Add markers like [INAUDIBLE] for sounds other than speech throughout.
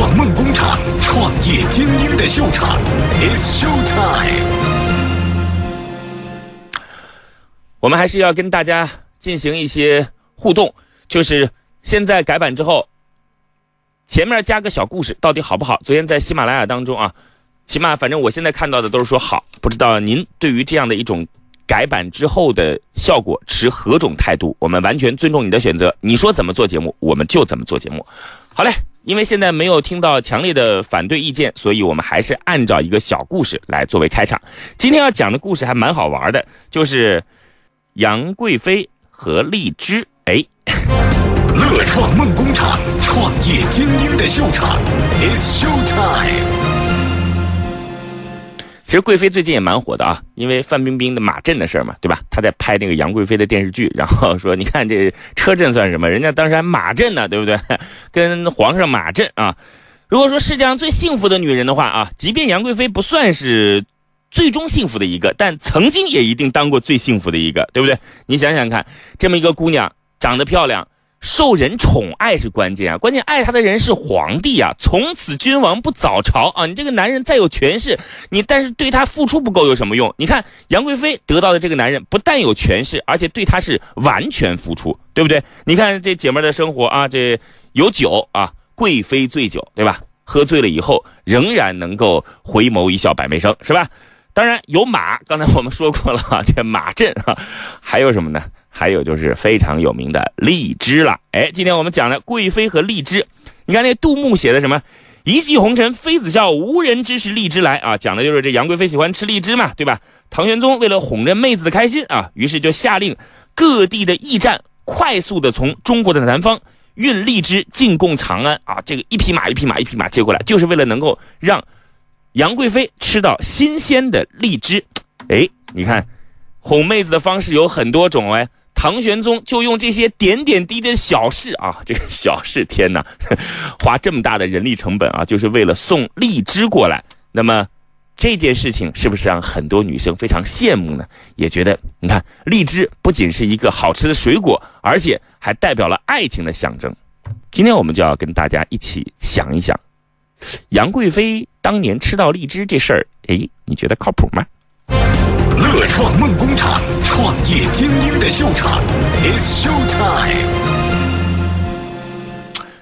创梦工厂，创业精英的秀场，It's Show Time。我们还是要跟大家进行一些互动，就是现在改版之后，前面加个小故事，到底好不好？昨天在喜马拉雅当中啊，起码反正我现在看到的都是说好，不知道您对于这样的一种改版之后的效果持何种态度？我们完全尊重你的选择，你说怎么做节目，我们就怎么做节目。好嘞，因为现在没有听到强烈的反对意见，所以我们还是按照一个小故事来作为开场。今天要讲的故事还蛮好玩的，就是杨贵妃和荔枝。哎，乐创梦工厂，创业精英的秀场，It's Show Time。其实贵妃最近也蛮火的啊，因为范冰冰的马震的事儿嘛，对吧？她在拍那个杨贵妃的电视剧，然后说你看这车震算什么？人家当时还马震呢，对不对？跟皇上马震啊。如果说世界上最幸福的女人的话啊，即便杨贵妃不算是最终幸福的一个，但曾经也一定当过最幸福的一个，对不对？你想想看，这么一个姑娘，长得漂亮。受人宠爱是关键啊，关键爱他的人是皇帝啊！从此君王不早朝啊！你这个男人再有权势，你但是对他付出不够有什么用？你看杨贵妃得到的这个男人，不但有权势，而且对她是完全付出，对不对？你看这姐们的生活啊，这有酒啊，贵妃醉酒，对吧？喝醉了以后仍然能够回眸一笑百媚生，是吧？当然有马，刚才我们说过了，这马震啊，还有什么呢？还有就是非常有名的荔枝了，哎，今天我们讲的贵妃和荔枝，你看那杜牧写的什么“一骑红尘妃子笑，无人知是荔枝来”啊，讲的就是这杨贵妃喜欢吃荔枝嘛，对吧？唐玄宗为了哄着妹子的开心啊，于是就下令各地的驿站快速的从中国的南方运荔枝进贡长安啊，这个一匹马一匹马一匹马接过来，就是为了能够让杨贵妃吃到新鲜的荔枝。哎，你看哄妹子的方式有很多种哎。唐玄宗就用这些点点滴滴的小事啊，[LAUGHS] 这个小事，天哪，[LAUGHS] 花这么大的人力成本啊，就是为了送荔枝过来。那么这件事情是不是让很多女生非常羡慕呢？也觉得，你看，荔枝不仅是一个好吃的水果，而且还代表了爱情的象征。今天我们就要跟大家一起想一想，杨贵妃当年吃到荔枝这事儿，哎，你觉得靠谱吗？乐创梦工厂，创业精英的秀场，It's Show Time。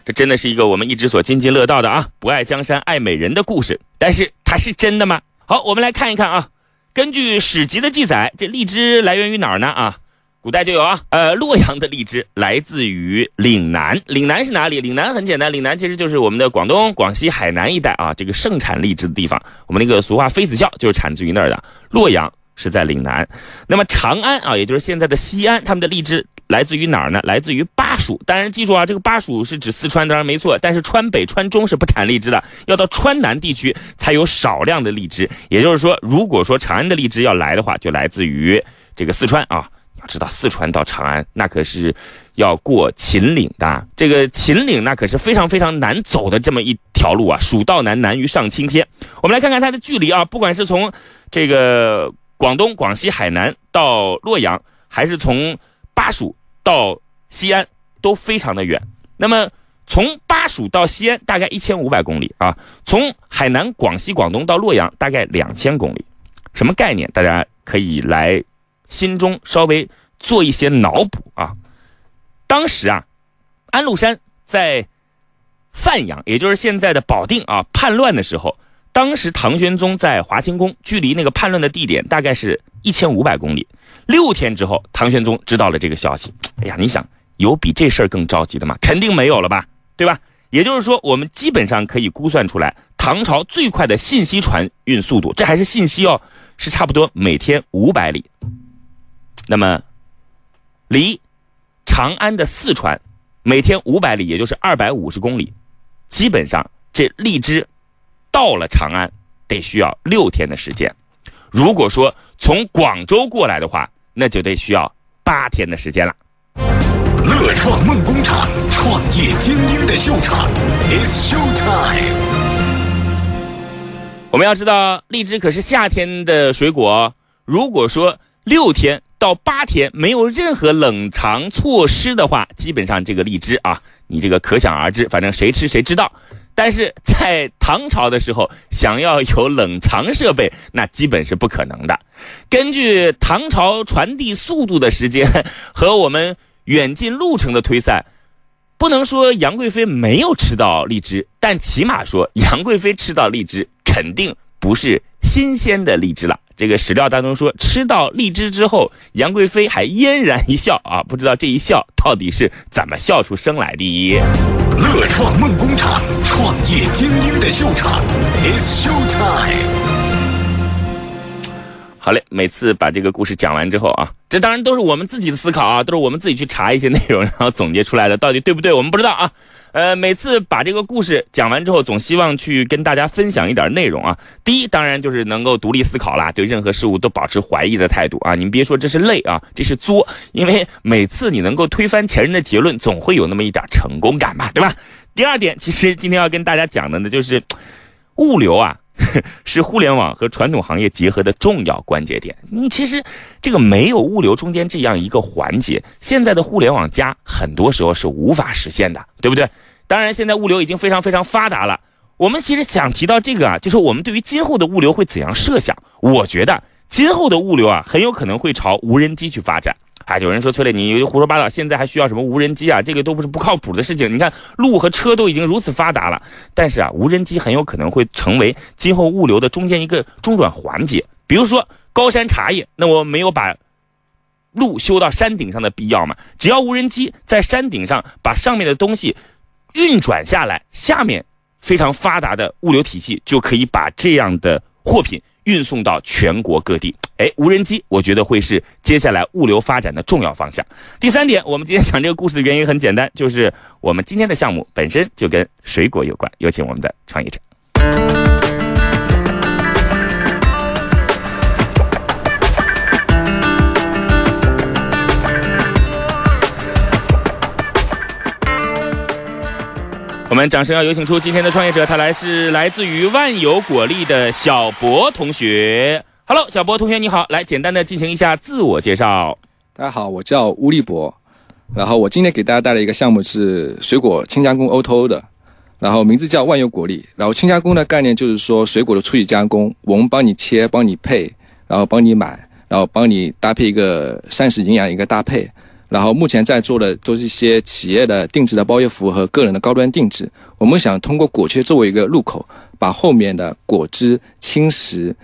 这真的是一个我们一直所津津乐道的啊，不爱江山爱美人的故事。但是它是真的吗？好，我们来看一看啊。根据史籍的记载，这荔枝来源于哪儿呢？啊，古代就有啊。呃，洛阳的荔枝来自于岭南。岭南是哪里？岭南很简单，岭南其实就是我们的广东、广西、海南一带啊，这个盛产荔枝的地方。我们那个俗话“妃子笑”就是产自于那儿的。洛阳。是在岭南，那么长安啊，也就是现在的西安，他们的荔枝来自于哪儿呢？来自于巴蜀。当然记住啊，这个巴蜀是指四川，当然没错。但是川北、川中是不产荔枝的，要到川南地区才有少量的荔枝。也就是说，如果说长安的荔枝要来的话，就来自于这个四川啊。要知道，四川到长安那可是要过秦岭的，这个秦岭那可是非常非常难走的这么一条路啊。蜀道难，难于上青天。我们来看看它的距离啊，不管是从这个。广东、广西、海南到洛阳，还是从巴蜀到西安，都非常的远。那么从巴蜀到西安大概一千五百公里啊，从海南、广西、广东到洛阳大概两千公里，什么概念？大家可以来心中稍微做一些脑补啊。当时啊，安禄山在范阳，也就是现在的保定啊，叛乱的时候。当时唐玄宗在华清宫，距离那个叛乱的地点大概是一千五百公里。六天之后，唐玄宗知道了这个消息。哎呀，你想有比这事儿更着急的吗？肯定没有了吧，对吧？也就是说，我们基本上可以估算出来，唐朝最快的信息传运速度，这还是信息哦，是差不多每天五百里。那么，离长安的四川，每天五百里，也就是二百五十公里，基本上这荔枝。到了长安，得需要六天的时间。如果说从广州过来的话，那就得需要八天的时间了。乐创梦工厂，创业精英的秀场，It's Show Time。我们要知道，荔枝可是夏天的水果。如果说六天到八天没有任何冷藏措施的话，基本上这个荔枝啊，你这个可想而知，反正谁吃谁知道。但是在唐朝的时候，想要有冷藏设备，那基本是不可能的。根据唐朝传递速度的时间 [LAUGHS] 和我们远近路程的推算，不能说杨贵妃没有吃到荔枝，但起码说杨贵妃吃到荔枝肯定不是新鲜的荔枝了。这个史料当中说，吃到荔枝之后，杨贵妃还嫣然一笑啊，不知道这一笑到底是怎么笑出声来的。乐创梦工厂，创业精英的秀场，It's Show Time。好嘞，每次把这个故事讲完之后啊，这当然都是我们自己的思考啊，都是我们自己去查一些内容，然后总结出来的，到底对不对，我们不知道啊。呃，每次把这个故事讲完之后，总希望去跟大家分享一点内容啊。第一，当然就是能够独立思考啦，对任何事物都保持怀疑的态度啊。你别说这是累啊，这是作，因为每次你能够推翻前人的结论，总会有那么一点成功感吧，对吧？第二点，其实今天要跟大家讲的呢，就是物流啊。[LAUGHS] 是互联网和传统行业结合的重要关节点。你其实这个没有物流中间这样一个环节，现在的互联网加很多时候是无法实现的，对不对？当然，现在物流已经非常非常发达了。我们其实想提到这个啊，就是我们对于今后的物流会怎样设想？我觉得今后的物流啊，很有可能会朝无人机去发展。啊，有人说崔磊，你胡说八道，现在还需要什么无人机啊？这个都不是不靠谱的事情。你看，路和车都已经如此发达了，但是啊，无人机很有可能会成为今后物流的中间一个中转环节。比如说高山茶叶，那我没有把路修到山顶上的必要嘛？只要无人机在山顶上把上面的东西运转下来，下面非常发达的物流体系就可以把这样的货品。运送到全国各地，哎，无人机，我觉得会是接下来物流发展的重要方向。第三点，我们今天讲这个故事的原因很简单，就是我们今天的项目本身就跟水果有关。有请我们的创业者。我们掌声要有请出今天的创业者，他来是来自于万有果粒的小博同学。Hello，小博同学你好，来简单的进行一下自我介绍。大家好，我叫乌力博，然后我今天给大家带来一个项目是水果轻加工 O2O 的，然后名字叫万有果粒。然后轻加工的概念就是说水果的初级加工，我们帮你切，帮你配，然后帮你买，然后帮你搭配一个膳食营养一个搭配。然后目前在做的都是一些企业的定制的包月服务和个人的高端定制。我们想通过果切作为一个入口，把后面的果汁、轻食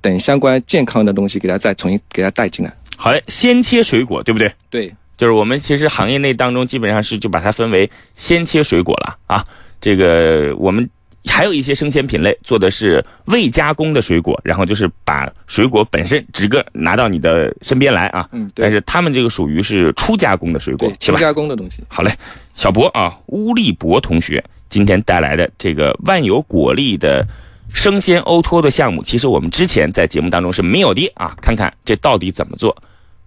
等相关健康的东西给它再重新给它带进来。好嘞，先切水果，对不对？对，就是我们其实行业内当中基本上是就把它分为先切水果了啊。这个我们。还有一些生鲜品类做的是未加工的水果，然后就是把水果本身直个拿到你的身边来啊。嗯，但是他们这个属于是初加工的水果，初加工的东西。好嘞，小博啊，乌力博同学今天带来的这个万有果粒的生鲜欧托的项目，其实我们之前在节目当中是没有的啊。看看这到底怎么做？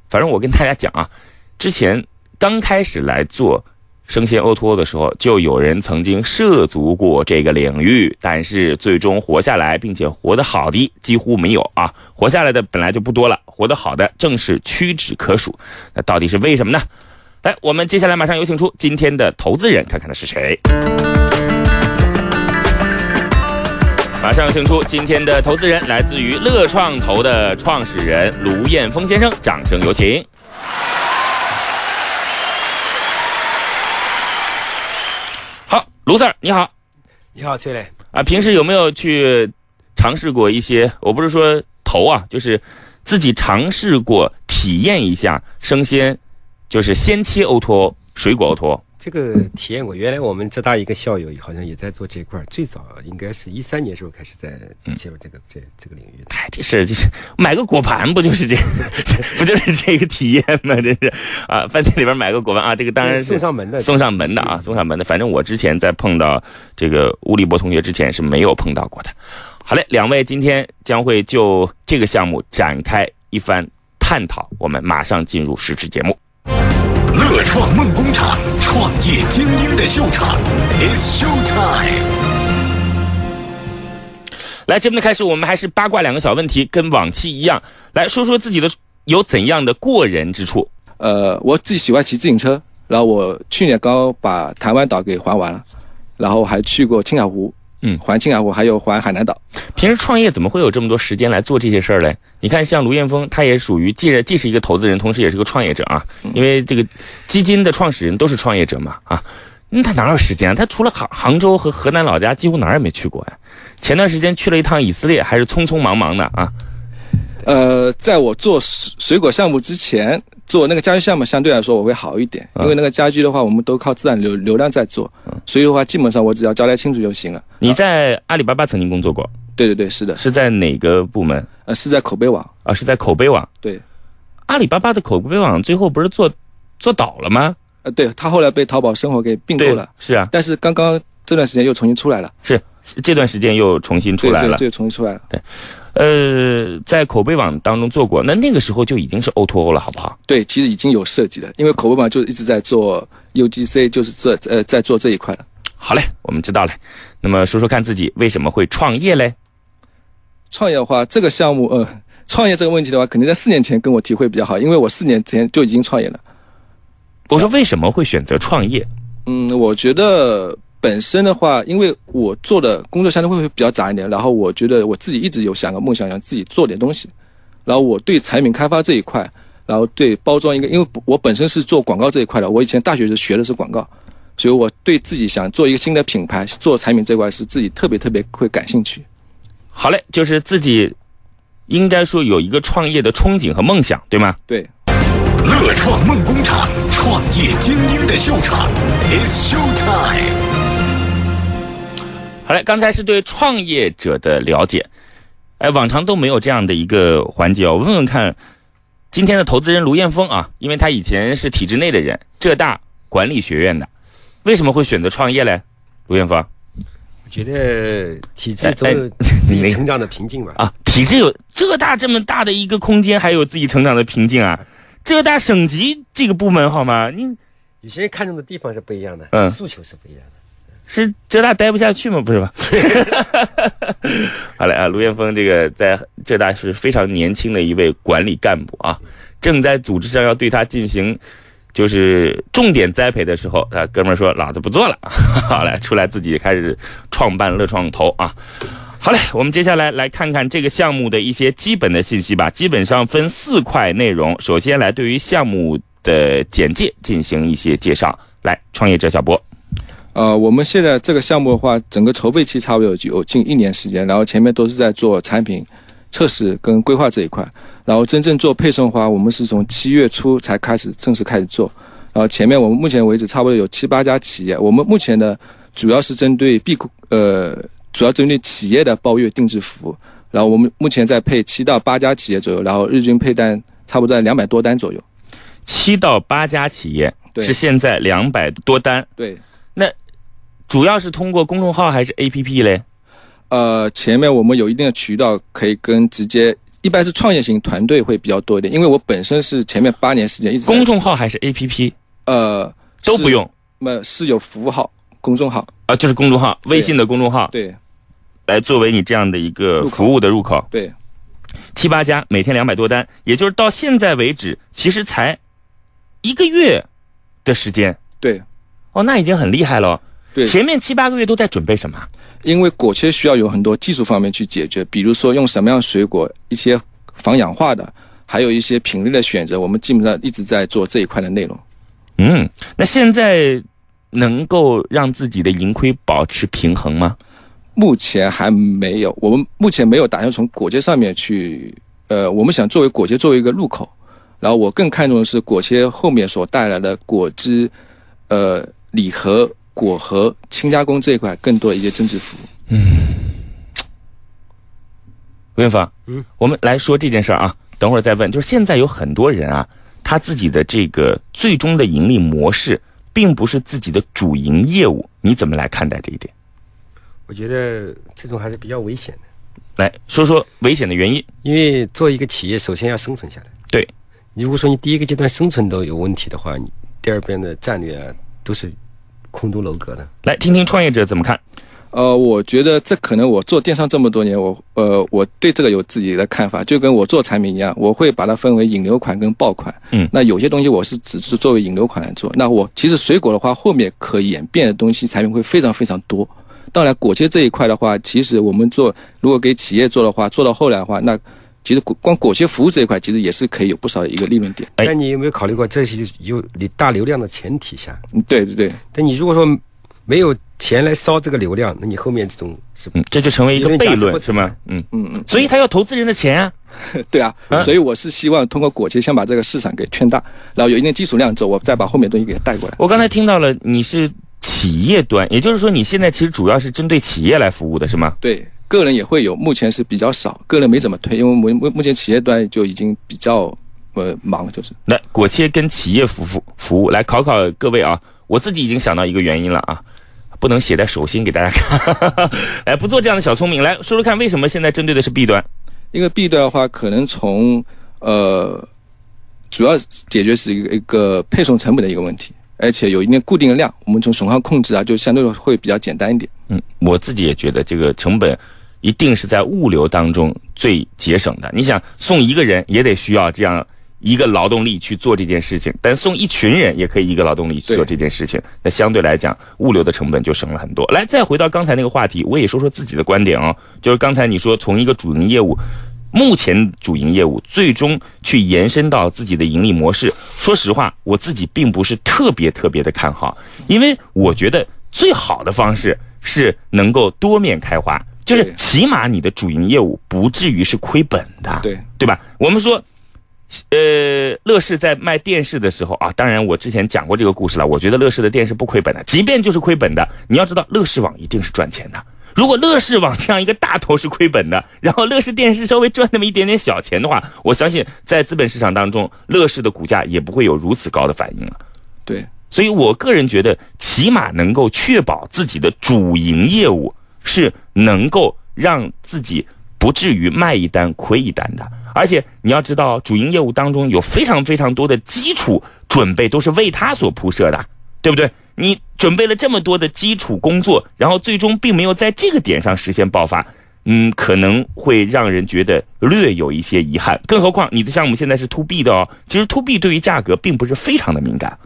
反正我跟大家讲啊，之前刚开始来做。生鲜 O2O 的时候，就有人曾经涉足过这个领域，但是最终活下来并且活得好的几乎没有啊！活下来的本来就不多了，活得好的正是屈指可数。那到底是为什么呢？来，我们接下来马上有请出今天的投资人，看看他是谁。马上要请出今天的投资人，来自于乐创投的创始人卢彦峰先生，掌声有请。好卢 Sir，你好，你好，崔磊啊，平时有没有去尝试过一些？我不是说投啊，就是自己尝试过体验一下生鲜，就是鲜切 O to O 水果 O to O。这个体验过，原来我们浙大一个校友好像也在做这块儿，最早应该是一三年时候开始在切入这个这这个领域的。哎，这事就是买个果盘不就是这，[LAUGHS] 不就是这个体验吗？这是 [LAUGHS] 啊，饭店里边买个果盘啊，这个当然是送上门的，送上门的啊，送上门的。反正我之前在碰到这个吴立博同学之前是没有碰到过的。好嘞，两位今天将会就这个项目展开一番探讨，我们马上进入实质节目。乐创梦工厂，创业精英的秀场，It's Show Time。来，节目的开始，我们还是八卦两个小问题，跟往期一样，来说说自己的有怎样的过人之处。呃，我自己喜欢骑自行车，然后我去年刚把台湾岛给环完了，然后还去过青海湖，嗯环青海湖，还有环海南岛。平时创业怎么会有这么多时间来做这些事儿嘞？你看，像卢彦峰，他也属于既然既是一个投资人，同时也是个创业者啊。因为这个基金的创始人都是创业者嘛啊，那他哪有时间啊？他除了杭杭州和河南老家，几乎哪儿也没去过呀。前段时间去了一趟以色列，还是匆匆忙忙的啊。呃，在我做水水果项目之前，做那个家居项目相对来说我会好一点，嗯因为那个家居的话，我们都靠自然流流量在做，所以的话，基本上我只要交代清楚就行了。你在阿里巴巴曾经工作过，对对对，是的，是在哪个部门呃，是在口碑网。啊？是在口碑网。对，阿里巴巴的口碑网最后不是做做倒了吗？呃，对他后来被淘宝生活给并购了，，是啊，但是刚刚这段时间又重新出来了，是这段时间又重新出来了。对重新出来了。对呃，在口碑网当中做过，那那个时候就已经是 O to O 了，好不好？对，其实已经有设计了，因为口碑网就一直在做 UGC，就是做呃在做这一块了。好嘞，我们知道了。那么说说看自己为什么会创业嘞？创业的话，这个项目呃，创业这个问题的话，肯定在四年前跟我体会比较好，因为我四年前就已经创业了。我说为什么会选择创业？嗯，我觉得本身的话，因为我做的工作相对会比较杂一点，然后我觉得我自己一直有想个梦想，想自己做点东西。然后我对产品开发这一块，然后对包装一个，因为我本身是做广告这一块的，我以前大学是学的是广告，所以我对自己想做一个新的品牌，做产品这块是自己特别特别会感兴趣。好嘞，就是自己应该说有一个创业的憧憬和梦想，对吗？对，乐创梦工厂，创业精英的秀场，It's Show Time。好嘞，刚才是对创业者的了解，哎，往常都没有这样的一个环节哦。我问问看，今天的投资人卢彦峰啊，因为他以前是体制内的人，浙大管理学院的，为什么会选择创业嘞？卢彦峰我觉得体制总哎自己成长的瓶颈吧。啊，体制有浙大这么大的一个空间，还有自己成长的瓶颈啊。浙大省级这个部门好吗？你有些人看重的地方是不一样的，嗯诉求是不一样的。是浙大待不下去吗？不是吧？[LAUGHS] 好嘞啊，卢彦峰这个在浙大是非常年轻的一位管理干部啊，正在组织上要对他进行就是重点栽培的时候，啊，哥们儿说老子不做了，[LAUGHS] 好嘞，出来自己开始创办乐创投啊。好嘞，我们接下来来看看这个项目的一些基本的信息吧。基本上分四块内容，首先来对于项目的简介进行一些介绍。来，创业者小波，呃，我们现在这个项目的话，整个筹备期差不多有有近一年时间，然后前面都是在做产品测试跟规划这一块，然后真正做配送的话，我们是从七月初才开始正式开始做，然后前面我们目前为止差不多有七八家企业，我们目前呢主要是针对 B 股呃，主要针对企业的包月定制服务，然后我们目前在配七到八家企业左右，然后日均配单差不多在两百多单左右，七到八家企业对。是现在两百多单，对。主要是通过公众号还是 APP 嘞？呃，前面我们有一定的渠道可以跟直接，一般是创业型团队会比较多一点，因为我本身是前面八年时间一直公众号还是 APP 呃都不，用。那么是有服务号、公众号，啊，就是公众号，微信的公众号。对。来作为你这样的一个服务的入口。对，七八家，每天两百多单，也就是到现在为止，其实才一个月的时间。对。哦，那已经很厉害了。对，前面七八个月都在准备什么？因为果切需要有很多技术方面去解决，比如说用什么样的水果，一些防氧化的，还有一些品类的选择，我们基本上一直在做这一块的内容。嗯，那现在能够让自己的盈亏保持平衡吗？目前还没有，我们目前没有打算从果切上面去，呃，我们想作为果切作为一个入口，然后我更看重的是果切后面所带来的果汁、呃礼盒、果核、轻加工这一块更多的一些增值服务。嗯吴云芳，嗯，我们来说这件事儿啊，等会儿再问。就是现在有很多人啊，他自己的这个最终的盈利模式，并不是自己的主营业务，你怎么来看待这一点？我觉得这种还是比较危险的，来说说危险的原因。因为做一个企业，首先要生存下来。对，如果说你第一个阶段生存都有问题的话，你第二边的战略啊都是空中楼阁的。来听听创业者怎么看。呃，我觉得这可能我做电商这么多年，我呃我对这个有自己的看法，就跟我做产品一样，我会把它分为引流款跟爆款。嗯那有些东西我是只是作为引流款来做。那我其实水果的话，后面可演变的东西产品会非常非常多。当然，果切这一块的话，其实我们做如果给企业做的话，做到后来的话，那其实果光果切服务这一块，其实也是可以有不少的一个利润点。哎但你有没有考虑过，这是有你大流量的前提下？嗯，对对对，但你如果说没有钱来烧这个流量，那你后面这种是嗯，这就成为一个悖论是吗？嗯，嗯嗯，所以他要投资人的钱啊。[LAUGHS] 对啊啊，所以我是希望通过果切先把这个市场给圈大，然后有一定基础量之后，我再把后面东西给带过来。我刚才听到了你是企业端，也就是说你现在其实主要是针对企业来服务的是吗？对，个人也会有，目前是比较少，个人没怎么推，因为目目目前企业端就已经比较呃忙，就是来，果切跟企业服服服务，来考考各位啊！我自己已经想到一个原因了啊，不能写在手心给大家看。[LAUGHS] 来，不做这样的小聪明，来说说看，为什么现在针对的是 B 端？因为 B 端的话，可能从呃主要解决是一个一个配送成本的一个问题，而且有一定固定的量，我们从损耗控制啊，就相对会比较简单一点。嗯，我自己也觉得这个成本一定是在物流当中最节省的。你想送一个人也得需要这样一个劳动力去做这件事情，但送一群人也可以一个劳动力去做这件事情，那相对来讲物流的成本就省了很多。来，再回到刚才那个话题，我也说说自己的观点哦，就是刚才你说从一个主营业务。目前主营业务最终去延伸到自己的盈利模式，说实话，我自己并不是特别特别的看好，因为我觉得最好的方式是能够多面开花，就是起码你的主营业务不至于是亏本的，对对吧？我们说。呃，乐视在卖电视的时候啊，当然我之前讲过这个故事了。我觉得乐视的电视不亏本的，即便就是亏本的，你要知道乐视网一定是赚钱的。如果乐视网这样一个大头是亏本的，然后乐视电视稍微赚那么一点点小钱的话，我相信在资本市场当中，乐视的股价也不会有如此高的反应了。对，所以我个人觉得，起码能够确保自己的主营业务是能够让自己不至于卖一单亏一单的。而且你要知道，主营业务当中有非常非常多的基础准备都是为它所铺设的，对不对？你准备了这么多的基础工作，然后最终并没有在这个点上实现爆发，嗯，可能会让人觉得略有一些遗憾。更何况你的项目现在是 to B 的哦，其实 to B 对于价格并不是非常的敏感。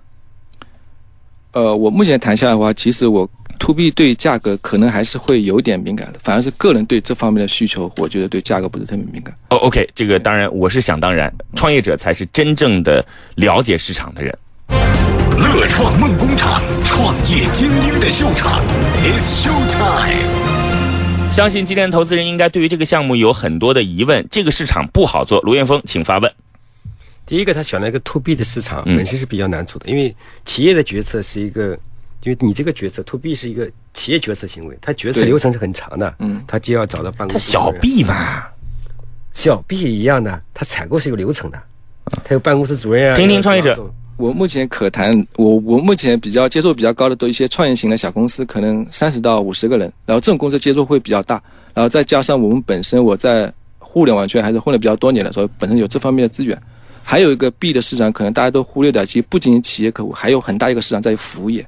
呃，我目前谈下来的话，其实我 to B 对价格可能还是会有点敏感的，反而是个人对这方面的需求，我觉得对价格不是特别敏感。哦，OK，这个当然我是想当然，创业者才是真正的了解市场的人。乐创梦工厂，创业精英的秀场，It's Show Time。相信今天的投资人应该对于这个项目有很多的疑问，这个市场不好做。卢彦峰，请发问。第一个，他选了一个 to B 的市场，嗯本身是比较难做的，因为企业的决策是一个，因为你这个决策 to B 是一个企业决策行为，它决策流程是很长的，嗯，他就要找到办公室小 B 嘛，小 B 一样的，它采购是有流程的，它有办公室主任啊。听听创业者。我目前可谈，我我目前比较接受比较高的都一些创业型的小公司，可能三十到五十个人，然后这种公司接触会比较大，然后再加上我们本身我在互联网圈还是混了比较多年的，所以本身有这方面的资源。还有一个 B 的市场，可能大家都忽略掉，其实不仅仅企业客户，还有很大一个市场在于服务业，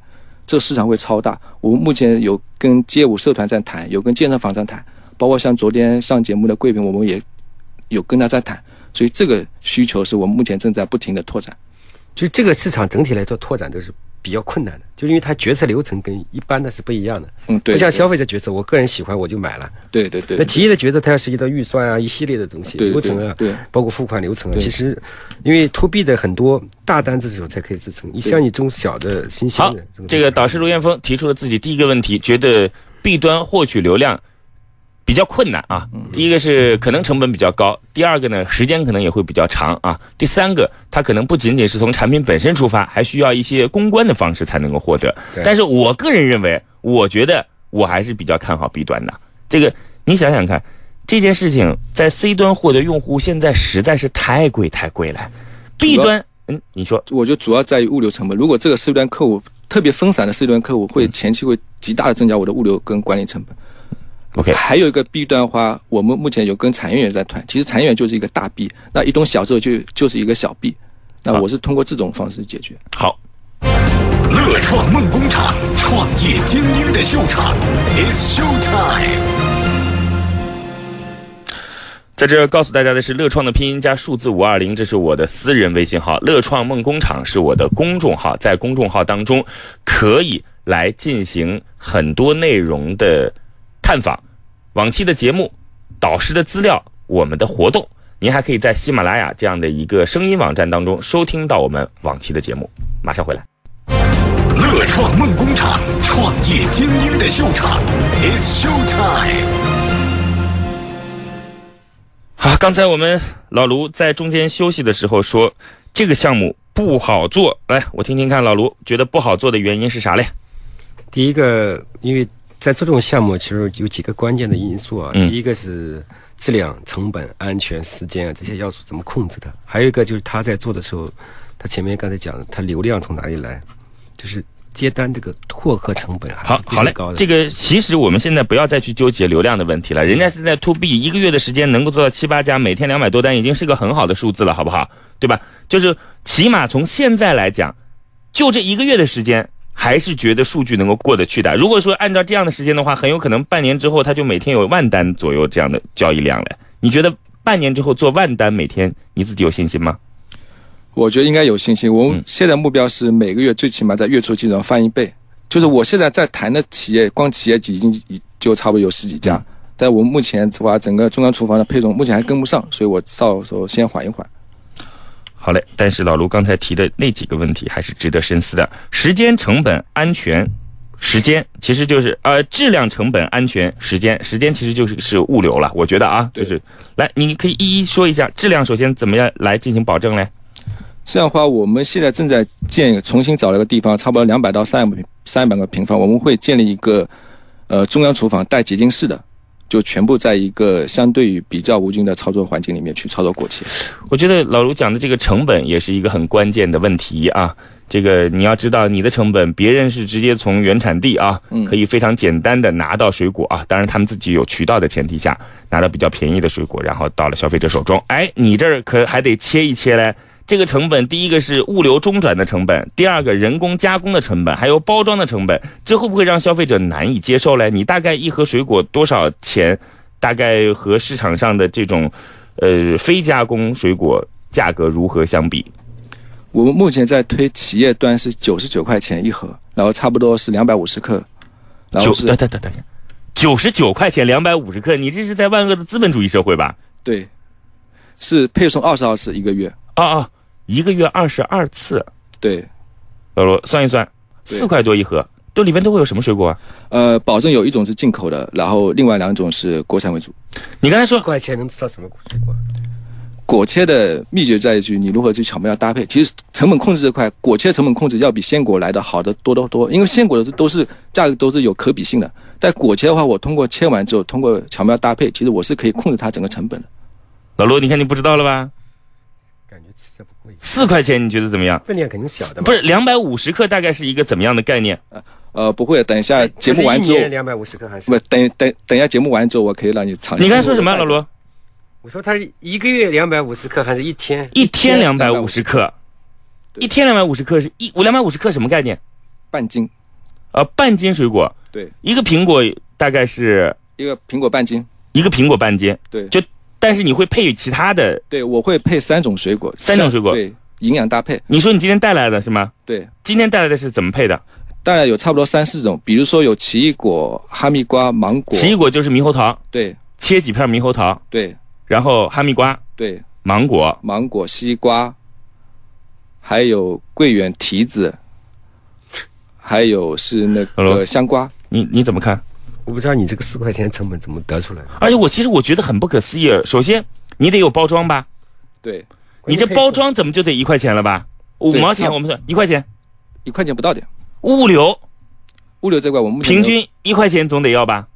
这个市场会超大。我们目前有跟街舞社团在谈，有跟健身房在谈，包括像昨天上节目的贵宾，我们也有跟他在谈，所以这个需求是我们目前正在不停的拓展。其实这个市场整体来说拓展都是比较困难的，就是因为它决策流程跟一般的是不一样的。嗯，对，不像消费者决策，我个人喜欢我就买了。对对对，那企业的决策，它要涉及到预算啊，一系列的东西，流程啊，对对包括付款流程啊。其实，因为 to B 的很多大单子的时候才可以支撑。你像你这种小的新鲜好的，这个导师卢彦峰提出了自己第一个问题，觉得 B 端获取流量比较困难啊。第一个是可能成本比较高，第二个呢时间可能也会比较长啊。第三个，它可能不仅仅是从产品本身出发，还需要一些公关的方式才能够获得。但是我个人认为，我觉得我还是比较看好 B 端的。这个你想想看，这件事情在 C 端获得用户现在实在是太贵太贵了。B 端，嗯，你说我觉得主要在于物流成本。如果这个 C 端客户特别分散的 C 端客户，会前期会极大的增加我的物流跟管理成本。OK？还有一个弊端的话，我们目前有跟产业园在谈，其实产业园就是一个大 B，那一栋小之后就就是一个小 B，那我是通过这种方式解决。好，乐创梦工厂，创业精英的秀场，It's Show Time。在这告诉大家的是，乐创的拼音加数字五二零，这是我的私人微信号。乐创梦工厂是我的公众号，在公众号当中可以来进行很多内容的探访，往期的节目、导师的资料、我们的活动，您还可以在喜马拉雅这样的一个声音网站当中收听到我们往期的节目。马上回来。乐创梦工厂，创业精英的秀场，It's Show Time。好，刚才我们老卢在中间休息的时候说，这个项目不好做。来，我听听看，老卢觉得不好做的原因是啥嘞？第一个，因为在做这种项目，其实有几个关键的因素啊。嗯第一个是质量、成本、安全、时间啊这些要素怎么控制的，还有一个就是他在做的时候，他前面刚才讲的，他流量从哪里来，就是接单这个获客成本还是，非好好嘞常高的。，这个其实我们现在不要再去纠结流量的问题了。人家现在 to B 一个月的时间能够做到七八家，每天两百多单，已经是个很好的数字了，好不好？对吧？就是起码从现在来讲，就这一个月的时间，还是觉得数据能够过得去的。如果说按照这样的时间的话，很有可能半年之后他就每天有万单左右这样的交易量了。你觉得半年之后做万单每天，你自己有信心吗？我觉得应该有信心。我嗯们现在目标是每个月最起码在月初基础上翻一倍。就是我现在在谈的企业，光企业级已经已就差不多有十几嗯家，但我们目前的话，整个中央厨房的配送目前还跟不上，所以我到时候先缓一缓。好嘞，但是老卢刚才提的那几个问题还是值得深思的：时间、成本、安全。时间其实就是呃质量、成本、安全、时间。时间其实就是是物流了，我觉得啊，就是来，你可以一一说一下质量，首先怎么样来进行保证嘞？这样的话，我们现在正在建重新找了个地方，差不多两百到三百三百个平方，我们会建立一个呃中央厨房带洁净室的，就全部在一个相对于比较无菌的操作环境里面去操作过期。我觉得老卢讲的这个成本也是一个很关键的问题啊。这个你要知道，你的成本，别人是直接从原产地啊，嗯可以非常简单的拿到水果啊，当然他们自己有渠道的前提下，拿到比较便宜的水果，然后到了消费者手中。哎，你这儿可还得切一切嘞。这个成本，第一个是物流中转的成本，第二个人工加工的成本，还有包装的成本，这会不会让消费者难以接受嘞？你大概一盒水果多少钱？大概和市场上的这种，呃，非加工水果价格如何相比？我们目前在推企业端是九十九块钱一盒，然后差不多是两百五十克，然九后是等等等等，九十九块钱两百五十克，你这是在万恶的资本主义社会吧？对，是配送二十二次一个月，啊啊，一个月二十二次，对，老罗算一算，对四块多一盒，都里面都会有什么水果啊？呃，保证有一种是进口的，然后另外两种是国产为主。你刚才说四块钱能吃到什么水果？果切的秘诀在于你如何去巧妙搭配。其实成本控制这块，果切成本控制要比鲜果来的好的多得多。因为鲜果的都是价格都是有可比性的，但果切的话，我通过切完之后，通过巧妙搭配，其实我是可以控制它整个成本的。老罗，你看你不知道了吧？感觉吃着不贵，四块钱你觉得怎么样？分量肯定小的嘛。不是两百五十克，大概是一个怎么样的概念？呃，不会，等一下节目完之后，两百五十克还是不？等等等一下节目完之后，我可以让你尝一下。你刚才说什么，老罗？我说他一个月两百五十克还是一天？一天两百五十克，一天两百五十克是一我两百五十克什么概念？半斤，呃，半斤水果，对，一个苹果大概是一个苹果半斤，一个苹果半斤，对，就但是你会配其他的。对我会配三种水果，三种水果对，营养搭配，你说你今天带来的是吗？对。今天带来的是怎么配的？当然有差不多三四种，比如说有奇异果、哈密瓜、芒果，奇异果就是猕猴桃，对切几片猕猴桃，对然后哈密瓜、对，芒果，芒果、西瓜，还有桂圆、提子，还有是那个香瓜。你你怎么看？我不知道你这个四块钱成本怎么得出来的。而且我其实我觉得很不可思议。首先，你得有包装吧？对，你这包装怎么就得一块钱了吧？五毛钱我们算一块钱，一块钱不到点。物流物流这块我们平均一块钱总得要吧？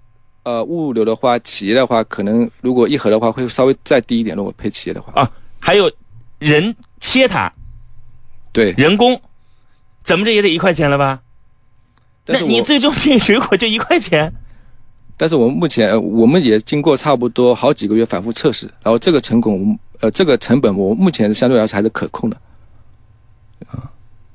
呃物流的话，企业的话可能如果一盒的话会稍微再低一点，如果配企业的话，啊，还有人切它，对。人工，怎么着也得一块钱了吧？那你最终这水果就一块钱？但是我们目前呃我们也经过差不多好几个月反复测试，然后这个成本我们呃这个成本我们目前相对来说还是可控的。啊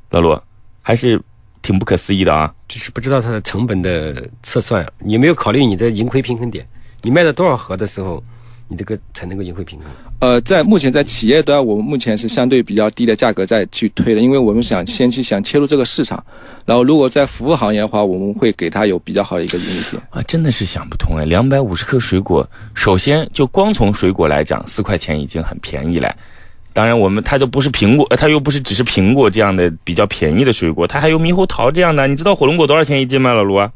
老罗，还是挺不可思议的啊。就是不知道它的成本的测算，你有没有考虑你的盈亏平衡点？你卖了多少盒的时候，你这个才能够盈亏平衡？呃，在目前在企业端，我们目前是相对比较低的价格在去推的，因为我们想先去想切入这个市场。然后，如果在服务行业的话，我们会给它有比较好的一个盈利点。啊，真的是想不通哎！两百五十克水果，首先就光从水果来讲，四块钱已经很便宜了。当然，我们它就不是苹果，呃它又不是只是苹果这样的比较便宜的水果，它还有猕猴桃这样的。你知道火龙果多少钱一斤吗，老卢？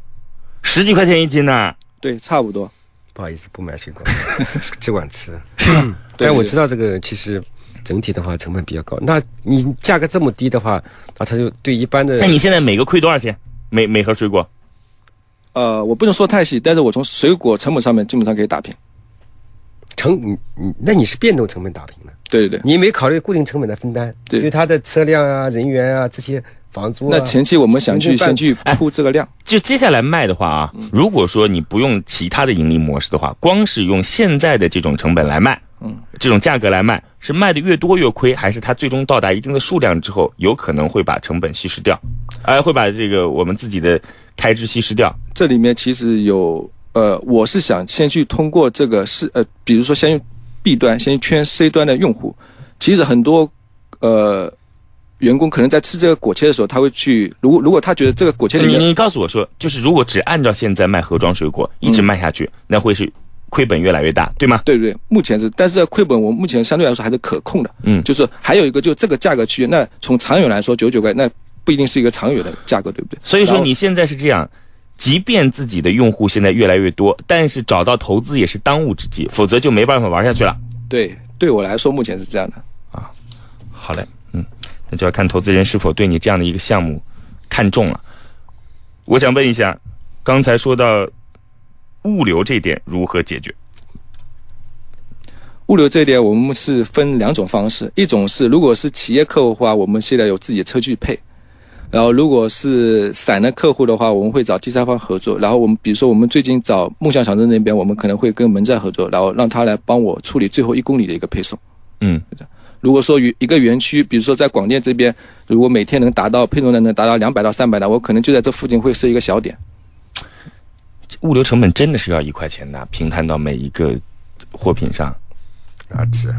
十几块钱一斤呢。对，差不多。不好意思，不买水果，[LAUGHS] 只管吃。但我知道这个其实整体的话成本比较高。那你价格这么低的话，那它就对一般的那你现在每个亏多少钱？每每盒水果？呃，我不能说太细，但是我从水果成本上面基本上可以打平。成你你那你是变动成本打平的，对对对。你没考虑固定成本的分担，对就它的车辆啊、人员啊这些房租、啊。那前期我们想去先去铺这个量，就接下来卖的话啊，如果说你不用其他的盈利模式的话，光是用现在的这种成本来卖，嗯，这种价格来卖，是卖的越多越亏，还是它最终到达一定的数量之后，有可能会把成本稀释掉，哎、会把这个我们自己的开支稀释掉？这里面其实有呃，我是想先去通过这个是呃，比如说先用 B 端，先圈 C 端的用户。其实很多呃员工可能在吃这个果切的时候，他会去，如果如果他觉得这个果切里面你你告诉我说，就是如果只按照现在卖盒装水果一直卖下去，那会是亏本越来越大，对吗？对对对，目前是，但是亏本我目前相对来说还是可控的。嗯就是还有一个，就这个价格区，那从长远来说，九九块那不一定是一个长远的价格，对不对？所以说你现在是这样，即便自己的用户现在越来越多，但是找到投资也是当务之急，否则就没办法玩下去了。对对我来说目前是这样的啊。好嘞，嗯，那就要看投资人是否对你这样的一个项目看中了。我想问一下，刚才说到物流这点如何解决？物流这一点，我们是分两种方式，一种是如果是企业客户的话，我们现在有自己的车去配；然后如果是散的客户的话，我们会找第三方合作。然后我们比如说我们最近找梦想小镇那边，我们可能会跟门站合作，然后让他来帮我处理最后一公里的一个配送。嗯，如果说与一个园区，比如说在广电这边，如果每天能达到配送量能达到两百到三百的，我可能就在这附近会设一个小点。物流成本真的是要一块钱的，平摊到每一个货品上。啊，是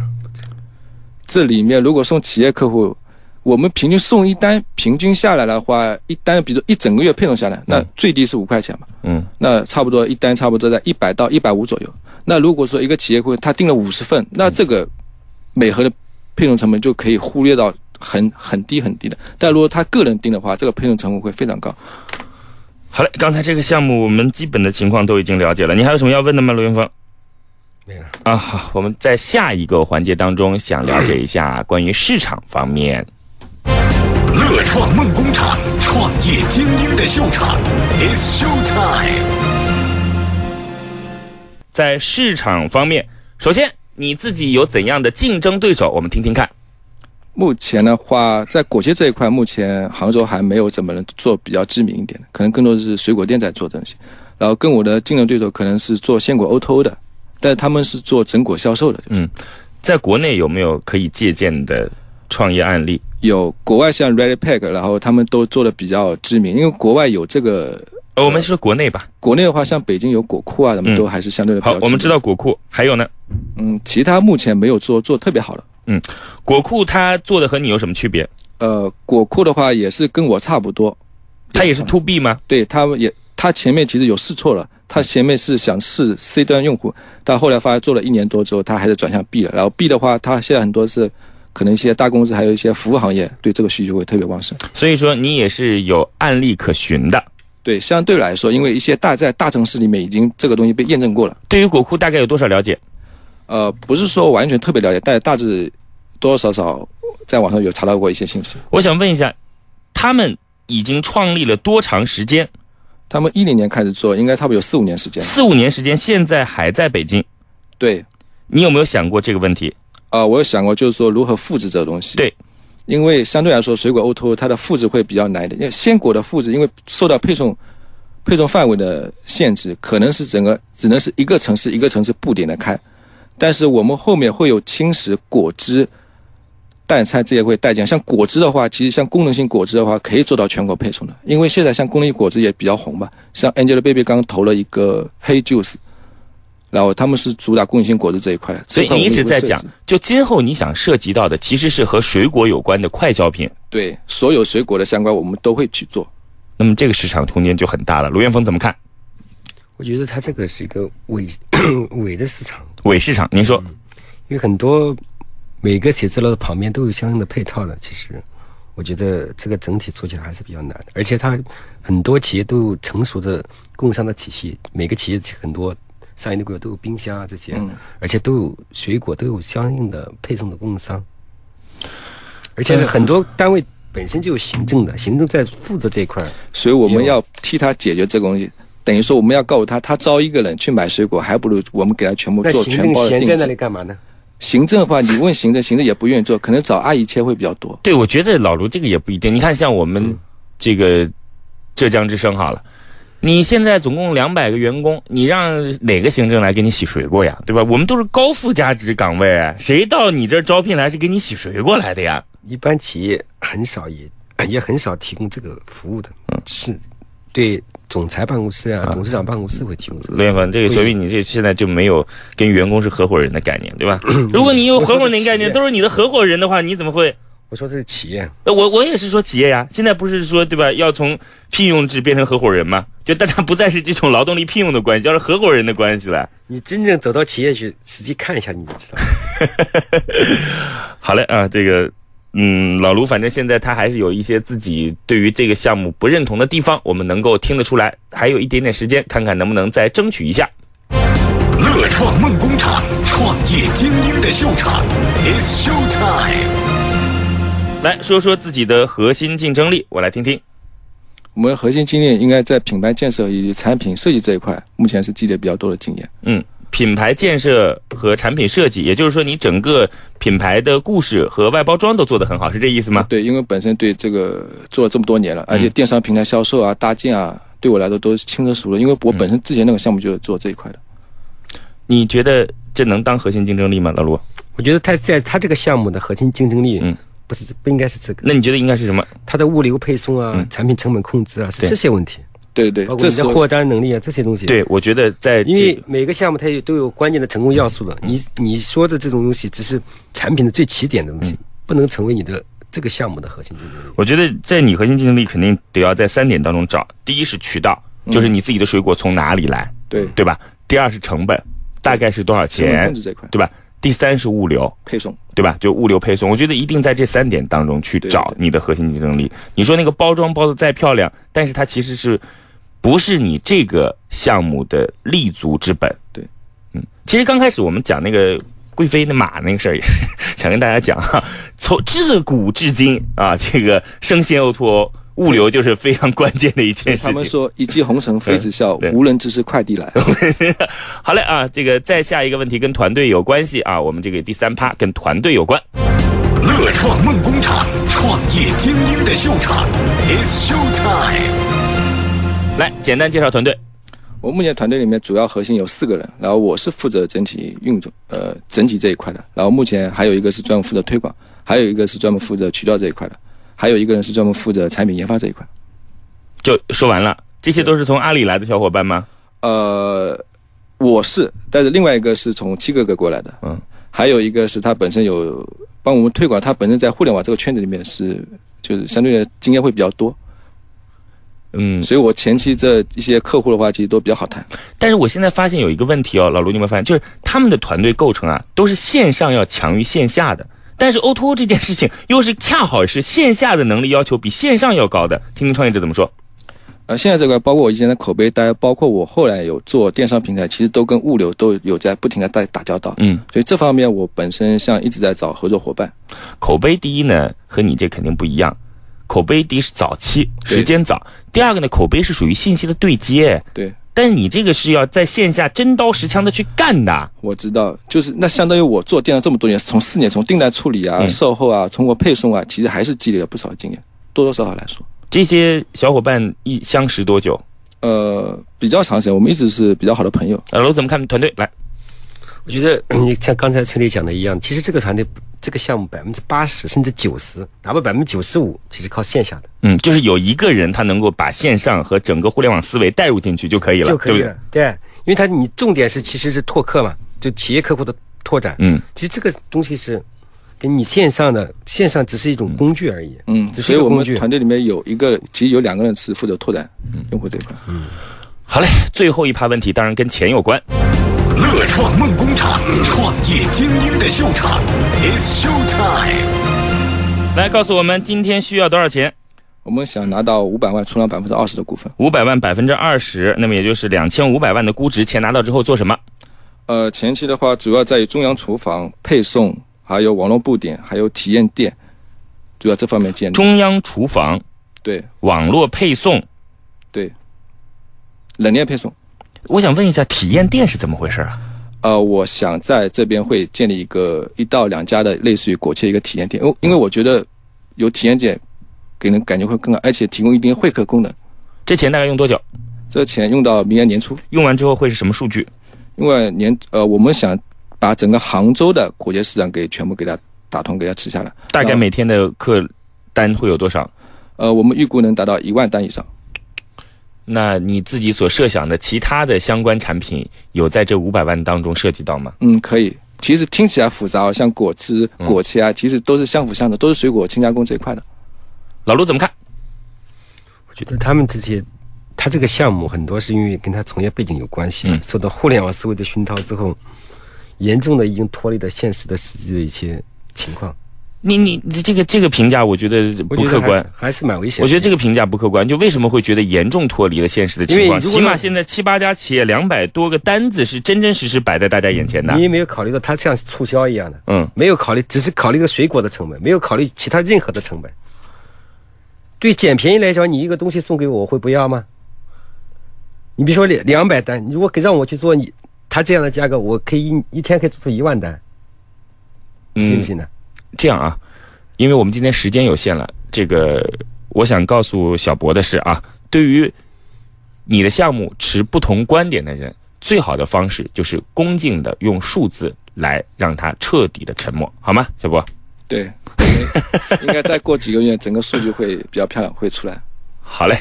这里面如果送企业客户，我们平均送一单，平均下来的话，一单比如一整个月配送下来，那最低是五块钱嘛，嗯，那差不多一单差不多在一百到一百五左右。那如果说一个企业客户他订了五十份，那这个每盒的配送成本就可以忽略到很很低很低的。但如果他个人订的话，这个配送成本会非常高。好嘞，刚才这个项目我们基本的情况都已经了解了，你还有什么要问的吗，罗云峰？没有。啊，好，我们在下一个环节当中想了解一下关于市场方面。乐创梦工厂，创业精英的秀场，It's Show Time。在市场方面，首先你自己有怎样的竞争对手？我们听听看。目前的话，在果切这一块，目前杭州还没有怎么能做比较知名一点的，可能更多的是水果店在做东西。然后跟我的竞争对手可能是做鲜果 O to O 的，但是他们是做整果销售的。嗯，在国内有没有可以借鉴的创业案例？有国外像 Ready Pack，然后他们都做的比较知名，因为国外有这个。呃，我们说国内吧。国内的话，像北京有果库啊，什么都还是相对的。好我们知道果库，还有呢？嗯，其他目前没有做做特别好的。嗯，果库它做的和你有什么区别？呃，果库的话也是跟我差不多，它也是 to B 吗？对，他们也，他前面其实有试错了，他前面是想试 C 端用户，但后来发现做了一年多之后，他还是转向 B 了。然后 B 的话，他现在很多是可能一些大公司，还有一些服务行业对这个需求会特别旺盛。所以说你也是有案例可循的。对，相对来说，因为一些大在大城市里面已经这个东西被验证过了。对于国库大概有多少了解？呃，不是说完全特别了解，但大致多多少少在网上有查到过一些信息。我想问一下，他们已经创立了多长时间？他们一零年开始做，应该差不多有四五年时间。四五年时间，现在还在北京。对，你有没有想过这个问题？呃，我有想过，就是说如何复制这个东西。对，因为相对来说，水果 O to O 它的复制会比较难一点。因为鲜果的复制，因为受到配送配送范围的限制，可能是整个只能是一个城市一个城市布点的开。但是我们后面会有轻食、果汁淡菜这些会带进。像果汁的话，其实像功能性果汁的话，可以做到全国配送的，因为现在像功能果汁也比较红嘛。像 Angelababy 刚投了一个黑 juice，然后他们是主打供应性果汁这一块的。所以你一直在讲，就今后你想涉及到的其实是和水果有关的快消品，对所有水果的相关，我们都会去做。那么这个市场空间就很大了。卢元峰怎么看？我觉得它这个是一个伪 [COUGHS] 伪的市场，伪市场，您说？因为很多每个写字楼的旁边都有相应的配套的。其实，我觉得这个整体做起来还是比较难的，而且它很多企业都有成熟的供应商的体系，每个企业很多上亿的规模都有冰箱啊这些，嗯而且都有水果都有相应的配送的供应商，而且很多单位本身就有行政的，行政在负责这一块儿。所以我们要替他解决这个东西。等于说，我们要告诉他，他招一个人去买水果，还不如我们给他全部做全政闲在那包的定制。里干嘛呢？行政的话，你问行政，行政也不愿意做，可能找阿姨切会比较多。对，我觉得老卢这个也不一定。你看，像我们这个浙江之声好了，你现在总共两百个员工，你让哪个行政来给你洗水果呀？对吧？我们都是高附加值岗位，谁到你这招聘来是给你洗水果来的呀？一般企业很少也也很少提供这个服务的，嗯，是对总裁办公室啊、董事长办公室会提供这个。陆元峰，这个所以你这现在就没有跟员工是合伙人的概念，对吧？[LAUGHS] 如果你有合伙人的概念，都是你的合伙人的话，你怎么会？我说这是企业，呃我我也是说企业呀，现在不是说对吧？要从聘用制变成合伙人吗？就大家不再是这种劳动力聘用的关系，要是合伙人的关系了。你真正走到企业去实际看一下，你就知道。[LAUGHS] 好嘞啊，这个嗯，老卢反正现在他还是有一些自己对于这个项目不认同的地方，我们能够听得出来。还有一点点时间，看看能不能再争取一下。乐创梦工厂，创业精英的秀场，It's Show Time。来说说自己的核心竞争力，我来听听。我们核心经验应该在品牌建设以及产品设计这一块，目前是积累比较多的经验。嗯，品牌建设和产品设计，也就是说你整个品牌的故事和外包装都做得很好，是这意思吗？对，因为本身对这个做了这么多年了，嗯而且电商平台销售啊、搭建啊，对我来说都是轻车熟路。因为我本身之前那个项目就是做这一块的。你觉得这能当核心竞争力吗，老卢？我觉得他在他这个项目的核心竞争力，嗯，不是不应该是这个，那你觉得应该是什么？它的物流配送啊、嗯产品成本控制啊，是这些问题，对对你的货单能力啊这些东西。，对，我觉得在因为每个项目它有都有关键的成功要素的。你你说的这种东西只是产品的最起点的东西，不能成为你的这个项目的核心竞争力。我觉得在你核心竞争力肯定得要在三点当中找。第一是渠道，就是你自己的水果从哪里来，对对吧？第二是成本，大概是多少成本钱控制，这块对吧？第三是物流，配送。对吧？就物流配送，我觉得一定在这三点当中去找你的核心竞争力。你说那个包装包的再漂亮，但是它其实是不是你这个项目的立足之本？对，嗯，其实刚开始我们讲那个贵妃的马那个事儿，也是 [LAUGHS] 想跟大家讲哈，从自古至今啊，这个生鲜 O to O 物流就是非常关键的一件事情。他们说一骑红尘妃子笑对，无人知是快递来。[LAUGHS] 好嘞啊，这个再下一个问题跟团队有关系啊，我们这个第三趴跟团队有关。乐创梦工厂，创业精英的秀场，It's Show Time。来，简单介绍团队。我目前团队里面主要核心有四个人，然后我是负责整体运作，呃，整体这一块的。然后目前还有一个是专门负责推广，还有一个是专门负责渠道这一块的，还有一个人是专门负责产品研发这一块。就说完了，这些都是从阿里来的小伙伴吗？呃，我是，但是另外一个是从七哥哥过来的，嗯，还有一个是他本身有帮我们推广，他本身在互联网这个圈子里面是就是相对的经验会比较多，嗯，所以我前期这一些客户的话，其实都比较好谈。但是我现在发现有一个问题哦，老卢，你有没有发现，就是他们的团队构成啊，都是线上要强于线下的，但是 O to O 这件事情又是恰好是线下的能力要求比线上要高的。听听创业者怎么说？呃，现在这个包括我以前的口碑，大家包括我后来有做电商平台，其实都跟物流都有在不停的在打交道。嗯，所以这方面我本身像一直在找合作伙伴。口碑第一呢，和你这肯定不一样。口碑第一是早期，时间早；第二个呢，口碑是属于信息的对接。对，但你这个是要在线下真刀实枪的去干的。我知道，就是那相当于我做电商这么多年，从四年从订单处理啊、嗯售后啊、通过配送啊，其实还是积累了不少经验，多多少少来说。这些小伙伴一相识多久？呃，比较长时间，我们一直是比较好的朋友。老卢怎么看团队？来，我觉得你 [CLEARS THROAT] 像刚才崔丽讲的一样，其实这个团队这个项目百分之八十甚至九十，哪怕百分之九十五，其实靠线下的嗯，就是有一个人他能够把线上和整个互联网思维带入进去就可以了，对不对就可以了。对，因为他你重点是其实是拓客嘛，就企业客户的拓展。嗯，其实这个东西是跟你线上的，线上只是一种工具而已。嗯，只是所以我们。团队里面有一个，其实有两个人是负责拓展嗯用户这一块。好嘞，最后一趴问题当然跟钱有关。乐创梦工厂，创业精英的秀场，It's show time。来告诉我们今天需要多少钱？我们想拿到五百万，出让百分之二十的股份。五百万百分之二十，那么也就是两千五百万的估值，钱拿到之后做什么？呃，前期的话主要在于中央厨房、配送，还有网络布点，还有体验店，主要这方面建立。中央厨房、对网络配送。对，冷链配送。我想问一下，体验店是怎么回事啊？呃，我想在这边会建立一个一到两家的类似于果切一个体验店，因为因为我觉得有体验店给人感觉会更好，而且提供一定会客功能。这钱大概用多久？这钱用到明年年初，用完之后会是什么数据？因为年呃，我们想把整个杭州的果切市场给全部给它打通，给它吃下来。大概每天的客单会有多少？呃，我们预估能达到一万单以上。那你自己所设想的其他的相关产品，有在这五百万当中涉及到吗？嗯，可以。其实听起来复杂哦，像果汁、嗯果切啊，其实都是相辅相成，都是水果轻加工这一块的。老陆怎么看？我觉得他们这些，他这个项目很多是因为跟他从业背景有关系，嗯受到互联网思维的熏陶之后，严重的已经脱离了现实的实际的一些情况。你你你这个这个评价，我觉得不客观。还是蛮危险的。我觉得这个评价不客观，就为什么会觉得严重脱离了现实的情况？起码现在七八家企业两百多个单子是真真实实摆在大家眼前的你。也没有考虑到它像促销一样的，嗯，没有考虑，只是考虑个水果的成本，没有考虑其他任何的成本。对捡便宜来讲，你一个东西送给我，我会不要吗？你比如说两两百单，如果给让我去做，你他这样的价格，我可以一一天可以做出一万单，信不信呢？这样啊，因为我们今天时间有限了，这个我想告诉小博的是啊，对于你的项目持不同观点的人，最好的方式就是恭敬的用数字来让他彻底的沉默，好吗？小博，对，应该再过几个月，整个数据会比较漂亮，会出来。好嘞。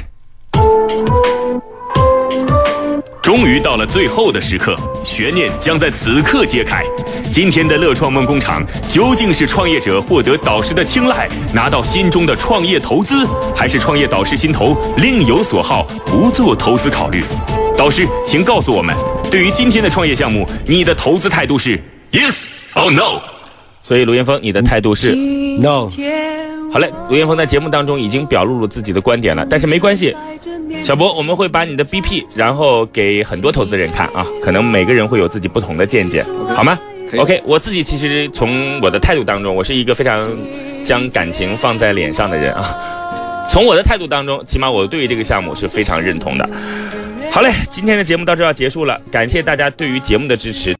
终于到了最后的时刻，悬念将在此刻揭开。今天的乐创梦工厂究竟是创业者获得导师的青睐，拿到心中的创业投资，还是创业导师心头另有所好，不做投资考虑？导师，请告诉我们，对于今天的创业项目，你的投资态度是 yes or no？所以卢岩峰，你的态度是 No，好嘞。卢岩峰在节目当中已经表露了自己的观点了，但是没关系，小博，我们会把你的 BP，然后给很多投资人看啊，可能每个人会有自己不同的见解，好吗？OK，我自己其实从我的态度当中，我是一个非常将感情放在脸上的人啊。从我的态度当中，起码我对于这个项目是非常认同的。好嘞，今天的节目到这要结束了，感谢大家对于节目的支持。